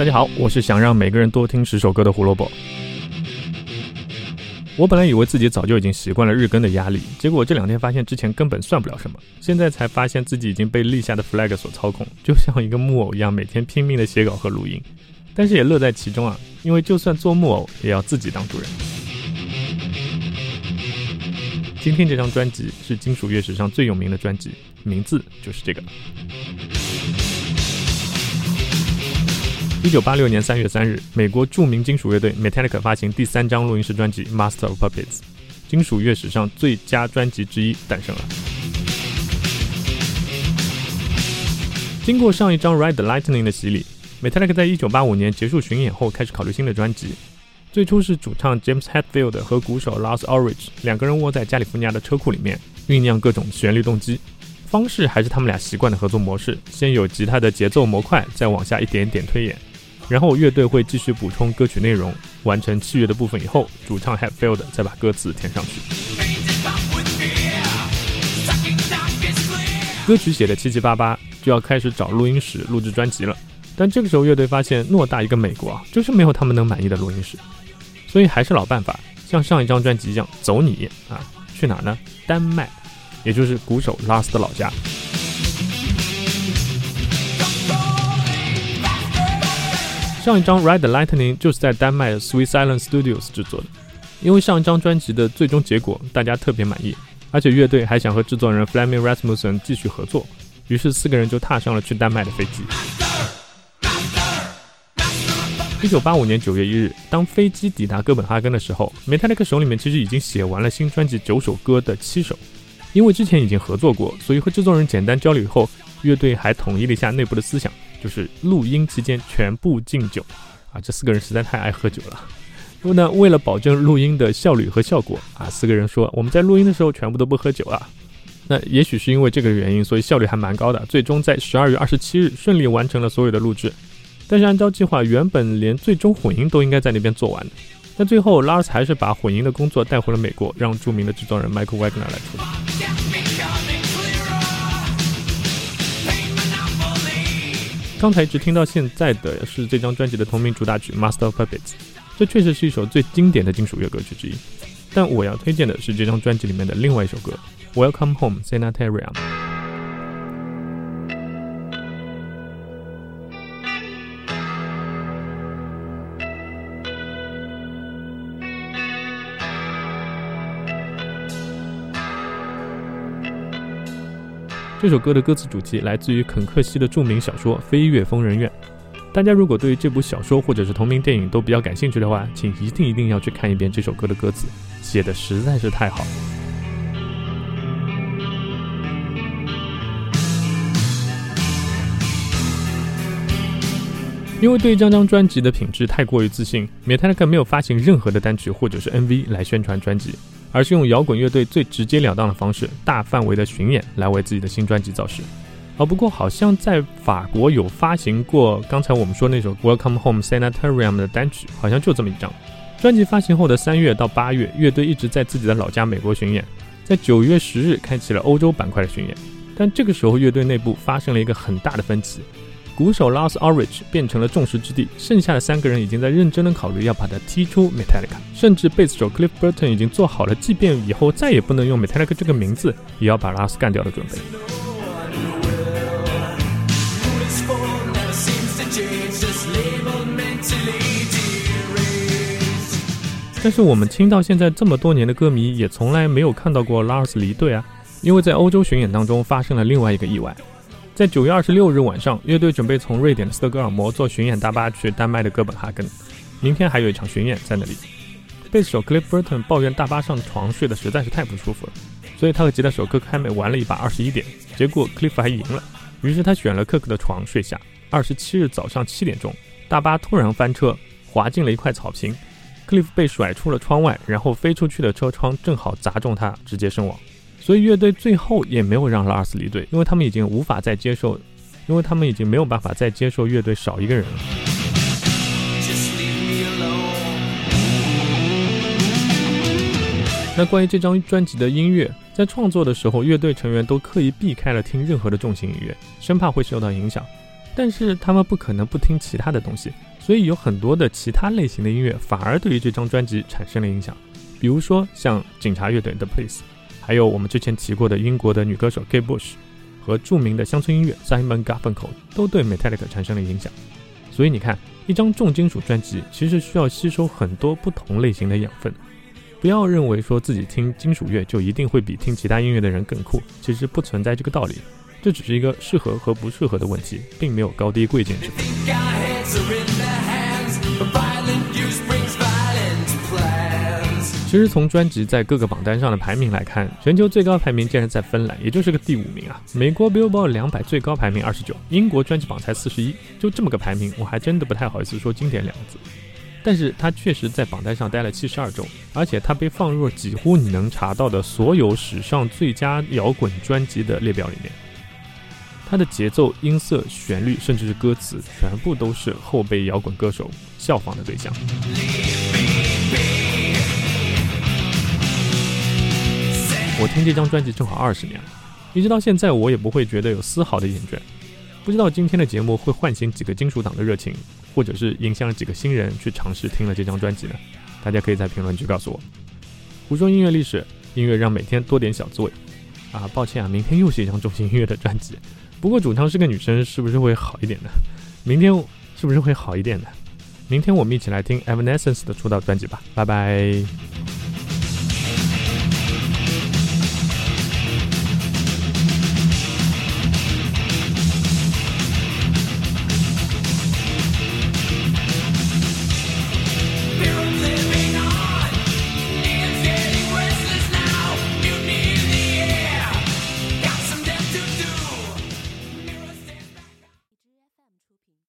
大家好，我是想让每个人多听十首歌的胡萝卜。我本来以为自己早就已经习惯了日更的压力，结果这两天发现之前根本算不了什么，现在才发现自己已经被立下的 flag 所操控，就像一个木偶一样，每天拼命的写稿和录音，但是也乐在其中啊，因为就算做木偶，也要自己当主人。今天这张专辑是金属乐史上最有名的专辑，名字就是这个。一九八六年三月三日，美国著名金属乐队 Metallica 发行第三张录音室专辑《Master of Puppets》，金属乐史上最佳专辑之一诞生了。经过上一张《Ride the Lightning》的洗礼，Metallica 在一九八五年结束巡演后，开始考虑新的专辑。最初是主唱 James Hetfield 和鼓手 Lars Ulrich 两个人窝在加利福尼亚的车库里面酝酿各种旋律动机，方式还是他们俩习惯的合作模式：先有吉他的节奏模块，再往下一点点推演。然后乐队会继续补充歌曲内容，完成器乐的部分以后，主唱 Hatfield 再把歌词填上去。歌曲写的七七八八，就要开始找录音室录制专辑了。但这个时候乐队发现，偌大一个美国啊，就是没有他们能满意的录音室，所以还是老办法，像上一张专辑一样，走你啊，去哪呢？丹麦，也就是鼓手拉斯的老家。上一张《Ride the Lightning》就是在丹麦的 Sweet Silence Studios 制作的，因为上一张专辑的最终结果大家特别满意，而且乐队还想和制作人 Flaming Rasmussen 继续合作，于是四个人就踏上了去丹麦的飞机。一九八五年九月一日，当飞机抵达哥本哈根的时候，Metallica 手里面其实已经写完了新专辑九首歌的七首，因为之前已经合作过，所以和制作人简单交流以后，乐队还统一了一下内部的思想。就是录音期间全部敬酒，啊，这四个人实在太爱喝酒了。那么呢，为了保证录音的效率和效果，啊，四个人说我们在录音的时候全部都不喝酒啊。那也许是因为这个原因，所以效率还蛮高的。最终在十二月二十七日顺利完成了所有的录制。但是按照计划，原本连最终混音都应该在那边做完的。但最后，Lars 还是把混音的工作带回了美国，让著名的制作人 Michael Wagner 来处理。刚才一直听到现在的是这张专辑的同名主打曲《Master of Puppets》，这确实是一首最经典的金属乐歌曲之一。但我要推荐的是这张专辑里面的另外一首歌《Welcome Home Sanitarium》。这首歌的歌词主题来自于肯克西的著名小说《飞越疯人院》。大家如果对于这部小说或者是同名电影都比较感兴趣的话，请一定一定要去看一遍这首歌的歌词，写的实在是太好。因为对这张专辑的品质太过于自信，Metallica 没有发行任何的单曲或者是 MV 来宣传专辑。而是用摇滚乐队最直截了当的方式，大范围的巡演来为自己的新专辑造势。哦，不过好像在法国有发行过刚才我们说那首《Welcome Home Sanitarium》的单曲，好像就这么一张。专辑发行后的三月到八月，乐队一直在自己的老家美国巡演，在九月十日开启了欧洲板块的巡演。但这个时候，乐队内部发生了一个很大的分歧。鼓手 Lars Ulrich 变成了众矢之的，剩下的三个人已经在认真的考虑要把他踢出 Metallica，甚至贝斯手 Cliff Burton 已经做好了，即便以后再也不能用 Metallica 这个名字，也要把 Lars 干掉的准备。但是我们听到现在这么多年的歌迷，也从来没有看到过 Lars 离队啊，因为在欧洲巡演当中发生了另外一个意外。在九月二十六日晚上，乐队准备从瑞典的斯德哥尔摩坐巡演大巴去丹麦的哥本哈根。明天还有一场巡演在那里。贝斯手 Cliff Burton 抱怨大巴上床睡得实在是太不舒服了，所以他和吉他手克凯美玩了一把二十一点，结果 Cliff 还赢了。于是他选了克克的床睡下。二十七日早上七点钟，大巴突然翻车，滑进了一块草坪，Cliff 被甩出了窗外，然后飞出去的车窗正好砸中他，直接身亡。所以乐队最后也没有让拉尔斯离队，因为他们已经无法再接受，因为他们已经没有办法再接受乐队少一个人了。那关于这张专辑的音乐，在创作的时候，乐队成员都刻意避开了听任何的重型音乐，生怕会受到影响。但是他们不可能不听其他的东西，所以有很多的其他类型的音乐反而对于这张专辑产生了影响，比如说像警察乐队的 Police，还有我们之前提过的英国的女歌手 Kate Bush，和著名的乡村音乐 Simon Garfunkel 都对 Metallica 产生了影响。所以你看，一张重金属专辑其实需要吸收很多不同类型的养分。不要认为说自己听金属乐就一定会比听其他音乐的人更酷，其实不存在这个道理。这只是一个适合和不适合的问题，并没有高低贵贱之分。其实从专辑在各个榜单上的排名来看，全球最高排名竟然在芬兰，也就是个第五名啊！美国 Billboard 两百最高排名二十九，英国专辑榜才四十一，就这么个排名，我还真的不太好意思说经典两个字。但是它确实在榜单上待了七十二周，而且它被放入了几乎你能查到的所有史上最佳摇滚专辑的列表里面。它的节奏、音色、旋律，甚至是歌词，全部都是后辈摇滚歌手效仿的对象。我听这张专辑正好二十年了，一直到现在，我也不会觉得有丝毫的厌倦。不知道今天的节目会唤醒几个金属党的热情，或者是影响几个新人去尝试听了这张专辑呢？大家可以在评论区告诉我。胡说音乐历史，音乐让每天多点小滋味。啊，抱歉啊，明天又是一张重型音乐的专辑。不过主唱是个女生，是不是会好一点呢？明天是不是会好一点呢？明天我们一起来听 Evanescence 的出道专辑吧，拜拜。